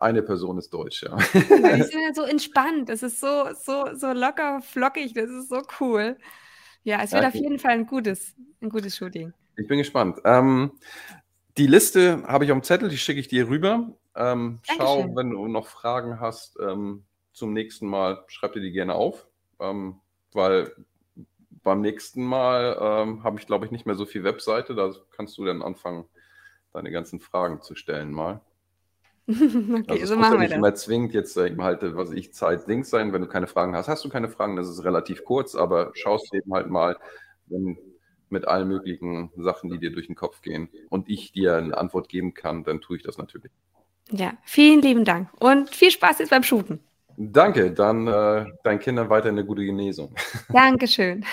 Eine Person ist deutsch, ja. Die <laughs> sind ja so entspannt. Das ist so, so, so locker, flockig. Das ist so cool. Ja, es wird Ja, auf jeden Fall ein gutes, ein gutes Shooting. Ich bin gespannt. Ähm, die Liste habe ich auf dem Zettel, die schicke ich dir rüber. Ähm, schau, wenn du noch Fragen hast ähm, zum nächsten Mal, schreib dir die gerne auf, ähm, weil beim nächsten Mal ähm, habe ich, glaube ich, nicht mehr so viel Webseite. Da kannst du dann anfangen, deine ganzen Fragen zu stellen mal. <laughs> okay, Also so machen wir nicht das. immer zwingend jetzt äh, eben halt, äh, was ich, Zeit Dings sein, wenn du keine Fragen hast. Hast du keine Fragen, das ist relativ kurz, aber schaust eben halt mal, wenn mit allen möglichen Sachen, die dir durch den Kopf gehen und ich dir eine Antwort geben kann, dann tue ich das natürlich. Ja, vielen lieben Dank und viel Spaß jetzt beim Shooten. Danke, dann äh, deinen Kindern weiter eine gute Genesung. <laughs> Dankeschön.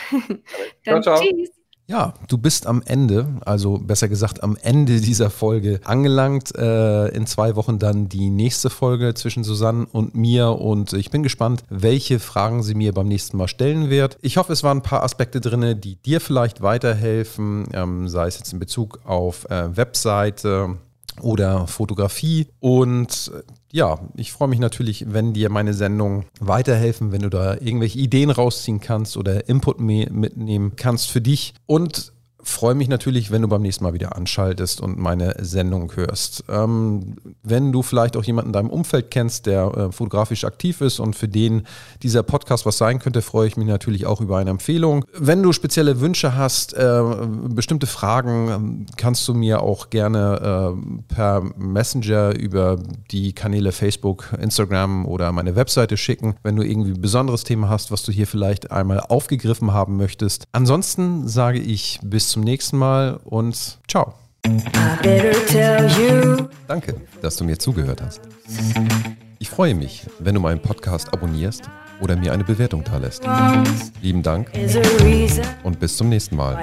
Dann ciao. tschüss. Ja, du bist am Ende, also besser gesagt am Ende <laughs> dieser Folge angelangt. Äh, in zwei Wochen dann die nächste Folge zwischen Susanne und mir und ich bin gespannt, welche Fragen sie mir beim nächsten Mal stellen wird. Ich hoffe, es waren ein paar Aspekte drin, die dir vielleicht weiterhelfen, ähm, sei es jetzt in Bezug auf äh, Webseite oder Fotografie. Und äh, ja, ich freue mich natürlich, wenn dir meine Sendung weiterhelfen, wenn du da irgendwelche Ideen rausziehen kannst oder Input me- mitnehmen kannst für dich. Und freue mich natürlich, wenn du beim nächsten Mal wieder anschaltest und meine Sendung hörst. Ähm, wenn du vielleicht auch jemanden in deinem Umfeld kennst, der äh, fotografisch aktiv ist und für den dieser Podcast was sein könnte, freue ich mich natürlich auch über eine Empfehlung. Wenn du spezielle Wünsche hast, äh, bestimmte Fragen, ähm, kannst du mir auch gerne äh, per Messenger über die Kanäle Facebook, Instagram oder meine Webseite schicken, wenn du irgendwie ein besonderes Thema hast, was du hier vielleicht einmal aufgegriffen haben möchtest. Ansonsten sage ich bis zum nächsten Mal und ciao. Danke, dass du mir zugehört hast. Ich freue mich, wenn du meinen Podcast abonnierst oder mir eine Bewertung da lässt. Lieben Dank und bis zum nächsten Mal.